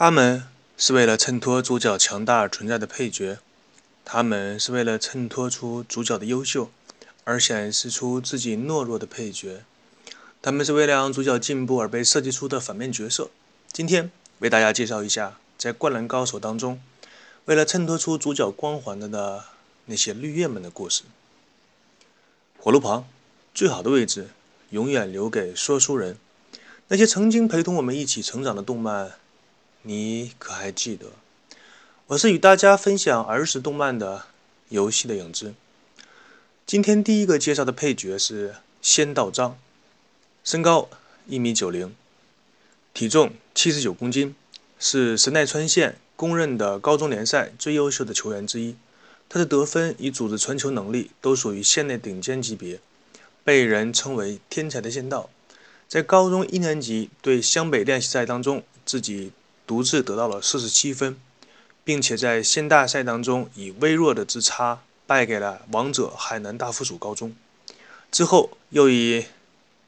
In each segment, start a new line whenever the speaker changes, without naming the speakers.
他们是为了衬托主角强大而存在的配角，他们是为了衬托出主角的优秀而显示出自己懦弱的配角，他们是为了让主角进步而被设计出的反面角色。今天为大家介绍一下，在《灌篮高手》当中，为了衬托出主角光环的的那些绿叶们的故事。火炉旁，最好的位置永远留给说书人。那些曾经陪同我们一起成长的动漫。你可还记得？我是与大家分享儿时动漫的游戏的影子。今天第一个介绍的配角是仙道章，身高一米九零，体重七十九公斤，是神奈川县公认的高中联赛最优秀的球员之一。他的得分与组织传球能力都属于县内顶尖级别，被人称为“天才的仙道”。在高中一年级对湘北练习赛当中，自己。独自得到了四十七分，并且在县大赛当中以微弱的之差败给了王者海南大附属高中，之后又以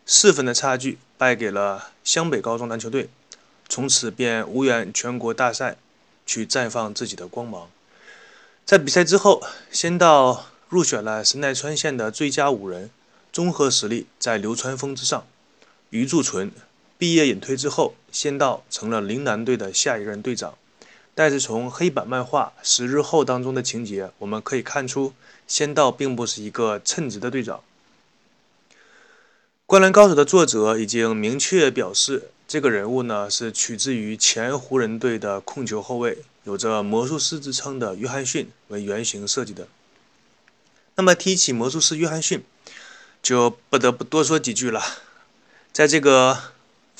四分的差距败给了湘北高中篮球队，从此便无缘全国大赛去绽放自己的光芒。在比赛之后，仙道入选了神奈川县的最佳五人，综合实力在流川枫之上。余柱纯。毕业隐退之后，仙道成了陵南队的下一任队长。但是从黑板漫画《十日后》当中的情节，我们可以看出，仙道并不是一个称职的队长。《灌篮高手》的作者已经明确表示，这个人物呢是取自于前湖人队的控球后卫，有着魔术师之称的约翰逊为原型设计的。那么提起魔术师约翰逊，就不得不多说几句了。在这个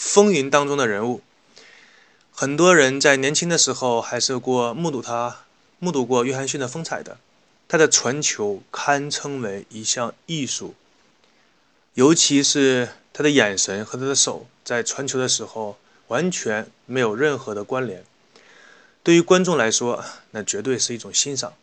风云当中的人物，很多人在年轻的时候还是过目睹他目睹过约翰逊的风采的。他的传球堪称为一项艺术，尤其是他的眼神和他的手在传球的时候完全没有任何的关联。对于观众来说，那绝对是一种欣赏。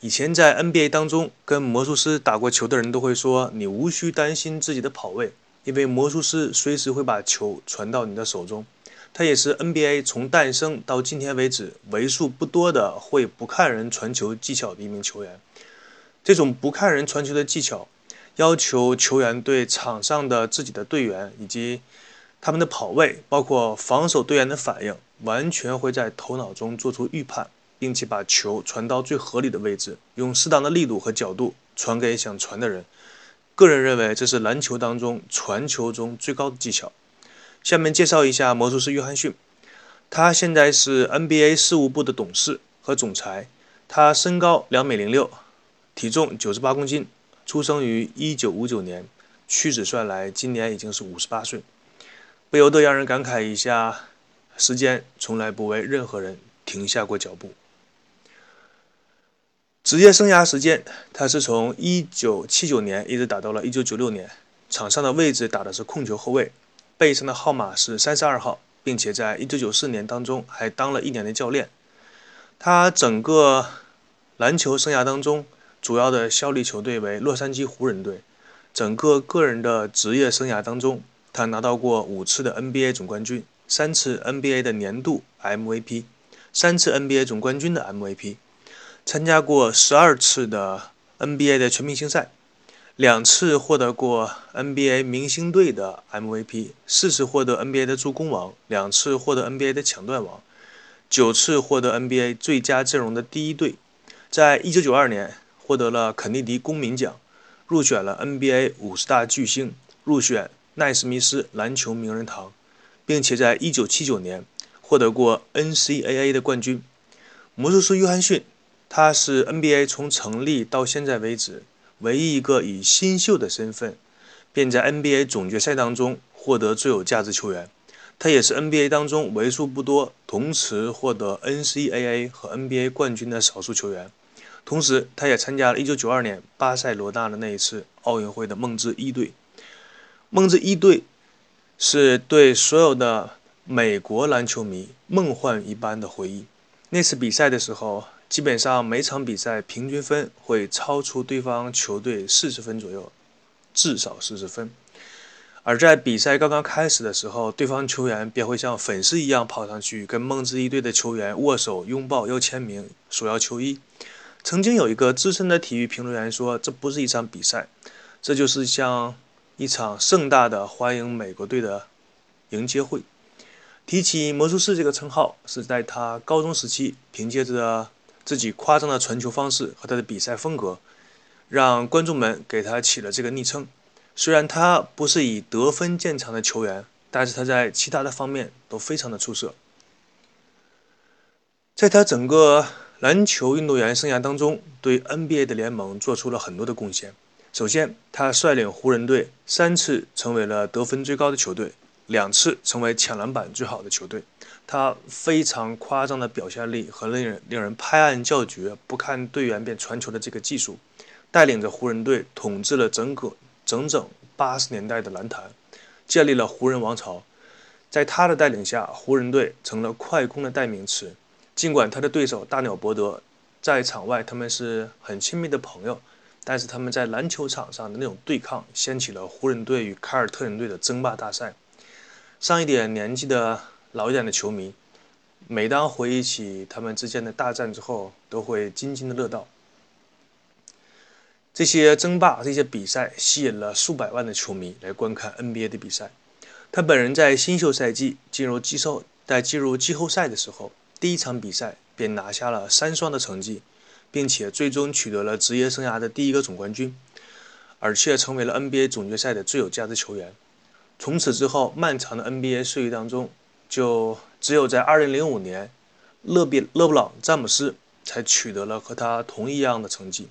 以前在 NBA 当中跟魔术师打过球的人都会说：“你无需担心自己的跑位。”因为魔术师随时会把球传到你的手中，他也是 NBA 从诞生到今天为止为数不多的会不看人传球技巧的一名球员。这种不看人传球的技巧，要求球员对场上的自己的队员以及他们的跑位，包括防守队员的反应，完全会在头脑中做出预判，并且把球传到最合理的位置，用适当的力度和角度传给想传的人。个人认为，这是篮球当中传球中最高的技巧。下面介绍一下魔术师约翰逊，他现在是 NBA 事务部的董事和总裁。他身高两米零六，体重九十八公斤，出生于一九五九年，屈指算来，今年已经是五十八岁。不由得让人感慨一下，时间从来不为任何人停下过脚步。职业生涯时间，他是从1979年一直打到了1996年。场上的位置打的是控球后卫，背上的号码是32号，并且在1994年当中还当了一年的教练。他整个篮球生涯当中，主要的效力球队为洛杉矶湖人队。整个个人的职业生涯当中，他拿到过五次的 NBA 总冠军，三次 NBA 的年度 MVP，三次 NBA 总冠军的 MVP。参加过十二次的 NBA 的全明星赛，两次获得过 NBA 明星队的 MVP，四次获得 NBA 的助攻王，两次获得 NBA 的抢断王，九次获得 NBA 最佳阵容的第一队。在一九九二年获得了肯尼迪公民奖，入选了 NBA 五十大巨星，入选奈斯密斯篮球名人堂，并且在一九七九年获得过 NCAA 的冠军。魔术师约翰逊。他是 NBA 从成立到现在为止唯一一个以新秀的身份，便在 NBA 总决赛当中获得最有价值球员。他也是 NBA 当中为数不多同时获得 NCAA 和 NBA 冠军的少数球员。同时，他也参加了1992年巴塞罗那的那一次奥运会的梦之一队。梦之一队是对所有的美国篮球迷梦幻一般的回忆。那次比赛的时候。基本上每场比赛平均分会超出对方球队四十分左右，至少四十分。而在比赛刚刚开始的时候，对方球员便会像粉丝一样跑上去，跟梦之一队的球员握手、拥抱、要签名、索要球衣。曾经有一个资深的体育评论员说：“这不是一场比赛，这就是像一场盛大的欢迎美国队的迎接会。”提起魔术师这个称号，是在他高中时期，凭借着自己夸张的传球方式和他的比赛风格，让观众们给他起了这个昵称。虽然他不是以得分见长的球员，但是他在其他的方面都非常的出色。在他整个篮球运动员生涯当中，对 NBA 的联盟做出了很多的贡献。首先，他率领湖人队三次成为了得分最高的球队，两次成为抢篮板最好的球队。他非常夸张的表现力和令人令人拍案叫绝、不看队员便传球的这个技术，带领着湖人队统治了整个。整整八十年代的篮坛，建立了湖人王朝。在他的带领下，湖人队成了快攻的代名词。尽管他的对手大鸟伯德在场外他们是很亲密的朋友，但是他们在篮球场上的那种对抗，掀起了湖人队与凯尔特人队的争霸大赛。上一点年纪的老一点的球迷，每当回忆起他们之间的大战之后，都会津津的乐道。这些争霸、这些比赛吸引了数百万的球迷来观看 NBA 的比赛。他本人在新秀赛季进入季后在进入季后赛的时候，第一场比赛便拿下了三双的成绩，并且最终取得了职业生涯的第一个总冠军，而且成为了 NBA 总决赛的最有价值球员。从此之后，漫长的 NBA 岁月当中，就只有在2005年，勒比勒布朗詹姆斯才取得了和他同一样的成绩。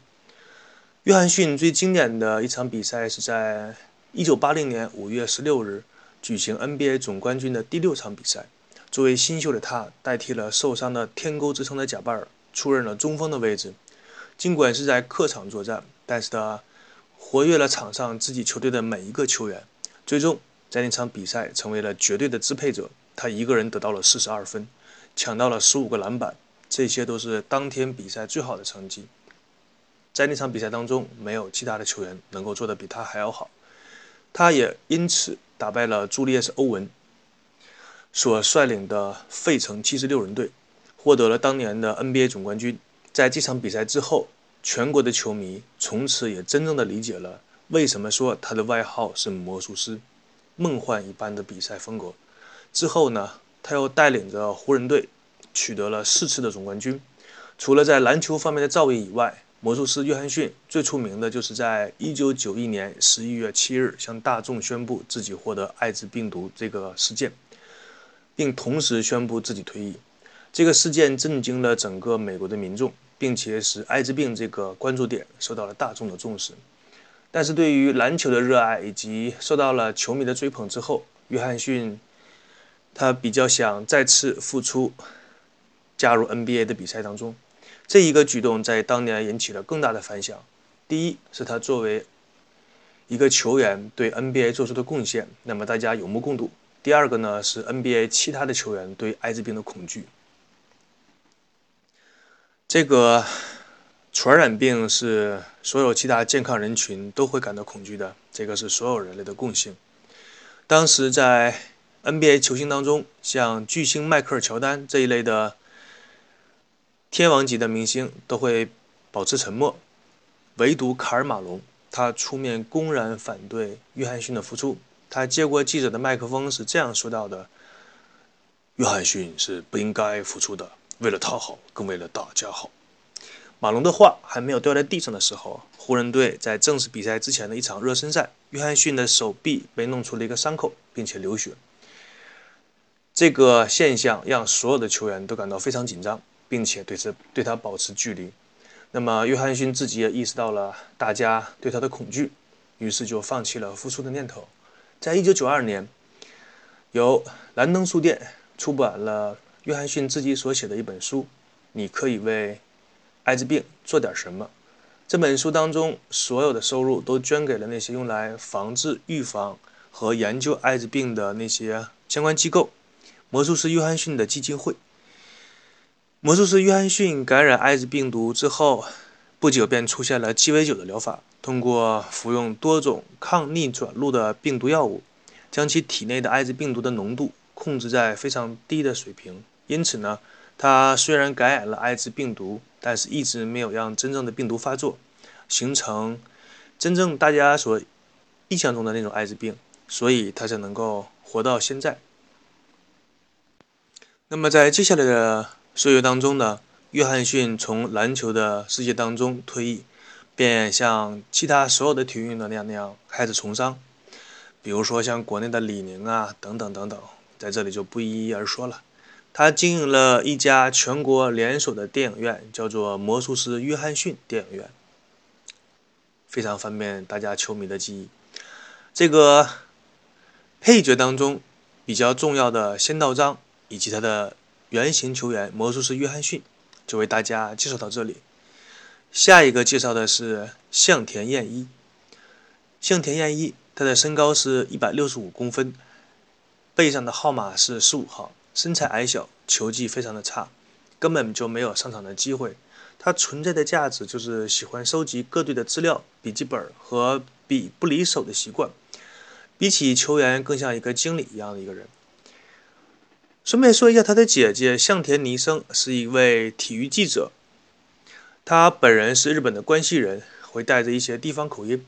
约翰逊最经典的一场比赛是在1980年5月16日举行 NBA 总冠军的第六场比赛。作为新秀的他，代替了受伤的“天钩”之称的贾巴尔，出任了中锋的位置。尽管是在客场作战，但是他活跃了场上自己球队的每一个球员。最终，在那场比赛成为了绝对的支配者。他一个人得到了42分，抢到了15个篮板，这些都是当天比赛最好的成绩。在那场比赛当中，没有其他的球员能够做得比他还要好，他也因此打败了朱利叶斯·欧文所率领的费城七十六人队，获得了当年的 NBA 总冠军。在这场比赛之后，全国的球迷从此也真正的理解了为什么说他的外号是魔术师，梦幻一般的比赛风格。之后呢，他又带领着湖人队取得了四次的总冠军。除了在篮球方面的造诣以外，魔术师约翰逊最出名的就是在1991年11月7日向大众宣布自己获得艾滋病毒这个事件，并同时宣布自己退役。这个事件震惊了整个美国的民众，并且使艾滋病这个关注点受到了大众的重视。但是对于篮球的热爱以及受到了球迷的追捧之后，约翰逊他比较想再次复出，加入 NBA 的比赛当中。这一个举动在当年引起了更大的反响。第一是他作为一个球员对 NBA 做出的贡献，那么大家有目共睹。第二个呢是 NBA 其他的球员对艾滋病的恐惧。这个传染病是所有其他健康人群都会感到恐惧的，这个是所有人类的共性。当时在 NBA 球星当中，像巨星迈克尔·乔丹这一类的。天王级的明星都会保持沉默，唯独卡尔马龙，他出面公然反对约翰逊的复出。他接过记者的麦克风是这样说到的：“约翰逊是不应该复出的，为了讨好，更为了大家好。”马龙的话还没有掉在地上的时候，湖人队在正式比赛之前的一场热身赛，约翰逊的手臂被弄出了一个伤口，并且流血。这个现象让所有的球员都感到非常紧张。并且对这对他保持距离，那么约翰逊自己也意识到了大家对他的恐惧，于是就放弃了复出的念头。在一九九二年，由兰登书店出版了约翰逊自己所写的一本书《你可以为艾滋病做点什么》。这本书当中所有的收入都捐给了那些用来防治、预防和研究艾滋病的那些相关机构——魔术师约翰逊的基金会。魔术师约翰逊感染艾滋病毒之后，不久便出现了鸡尾酒的疗法。通过服用多种抗逆转录的病毒药物，将其体内的艾滋病毒的浓度控制在非常低的水平。因此呢，他虽然感染了艾滋病毒，但是一直没有让真正的病毒发作，形成真正大家所印象中的那种艾滋病，所以他才能够活到现在。那么在接下来的岁月当中呢，约翰逊从篮球的世界当中退役，便像其他所有的体育运动员那样开始从商，比如说像国内的李宁啊等等等等，在这里就不一一而说了。他经营了一家全国连锁的电影院，叫做魔术师约翰逊电影院，非常方便大家球迷的记忆。这个配角当中比较重要的仙道章。以及他的原型球员魔术师约翰逊，就为大家介绍到这里。下一个介绍的是向田彦一。向田彦一，他的身高是一百六十五公分，背上的号码是十五号，身材矮小，球技非常的差，根本就没有上场的机会。他存在的价值就是喜欢收集各队的资料、笔记本和笔不离手的习惯，比起球员更像一个经理一样的一个人。顺便说一下，他的姐姐向田尼生是一位体育记者，他本人是日本的关西人，会带着一些地方口音。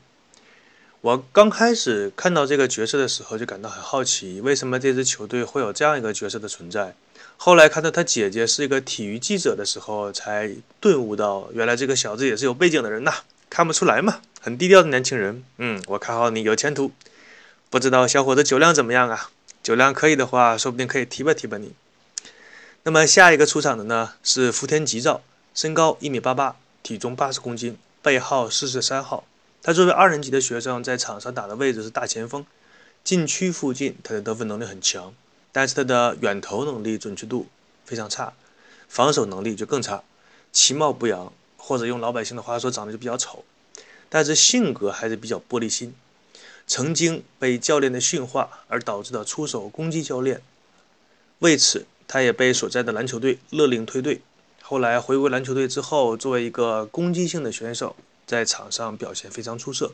我刚开始看到这个角色的时候，就感到很好奇，为什么这支球队会有这样一个角色的存在。后来看到他姐姐是一个体育记者的时候，才顿悟到，原来这个小子也是有背景的人呐，看不出来嘛，很低调的年轻人。嗯，我看好你有前途，不知道小伙子酒量怎么样啊？酒量可以的话，说不定可以提拔提拔你。那么下一个出场的呢是福田吉兆，身高一米八八，体重八十公斤，背号四十三号。他作为二年级的学生，在场上打的位置是大前锋，禁区附近他的得分能力很强，但是他的远投能力准确度非常差，防守能力就更差，其貌不扬，或者用老百姓的话说，长得就比较丑，但是性格还是比较玻璃心。曾经被教练的训话而导致的出手攻击教练，为此他也被所在的篮球队勒令退队。后来回归篮球队之后，作为一个攻击性的选手，在场上表现非常出色，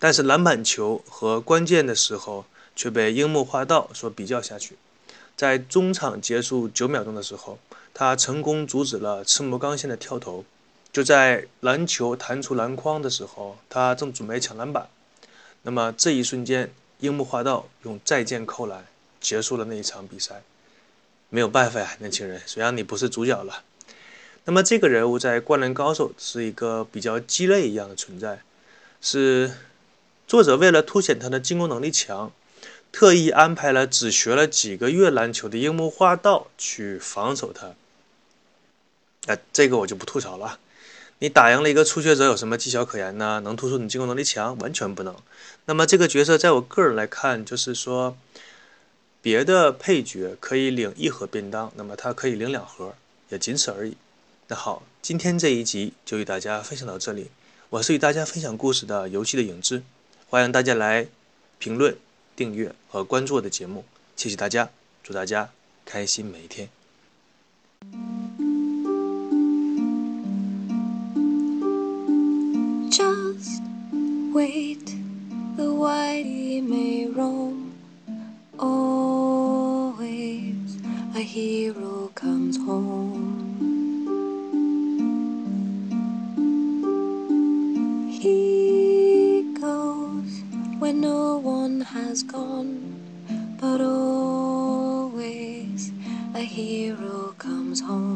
但是篮板球和关键的时候却被樱木花道所比较下去。在中场结束九秒钟的时候，他成功阻止了赤木刚宪的跳投。就在篮球弹出篮筐的时候，他正准备抢篮板。那么这一瞬间，樱木花道用再见扣篮结束了那一场比赛。没有办法呀，年轻人，谁让你不是主角了？那么这个人物在《灌篮高手》是一个比较鸡肋一样的存在，是作者为了凸显他的进攻能力强，特意安排了只学了几个月篮球的樱木花道去防守他。哎，这个我就不吐槽了。你打赢了一个初学者有什么技巧可言呢？能突出你进攻能力强？完全不能。那么这个角色在我个人来看，就是说，别的配角可以领一盒便当，那么他可以领两盒，也仅此而已。那好，今天这一集就与大家分享到这里。我是与大家分享故事的游戏的影子，欢迎大家来评论、订阅和关注我的节目。谢谢大家，祝大家开心每一天。Wait, the whitey may roam. Always a hero comes home. He goes when no one has gone, but always a hero comes home.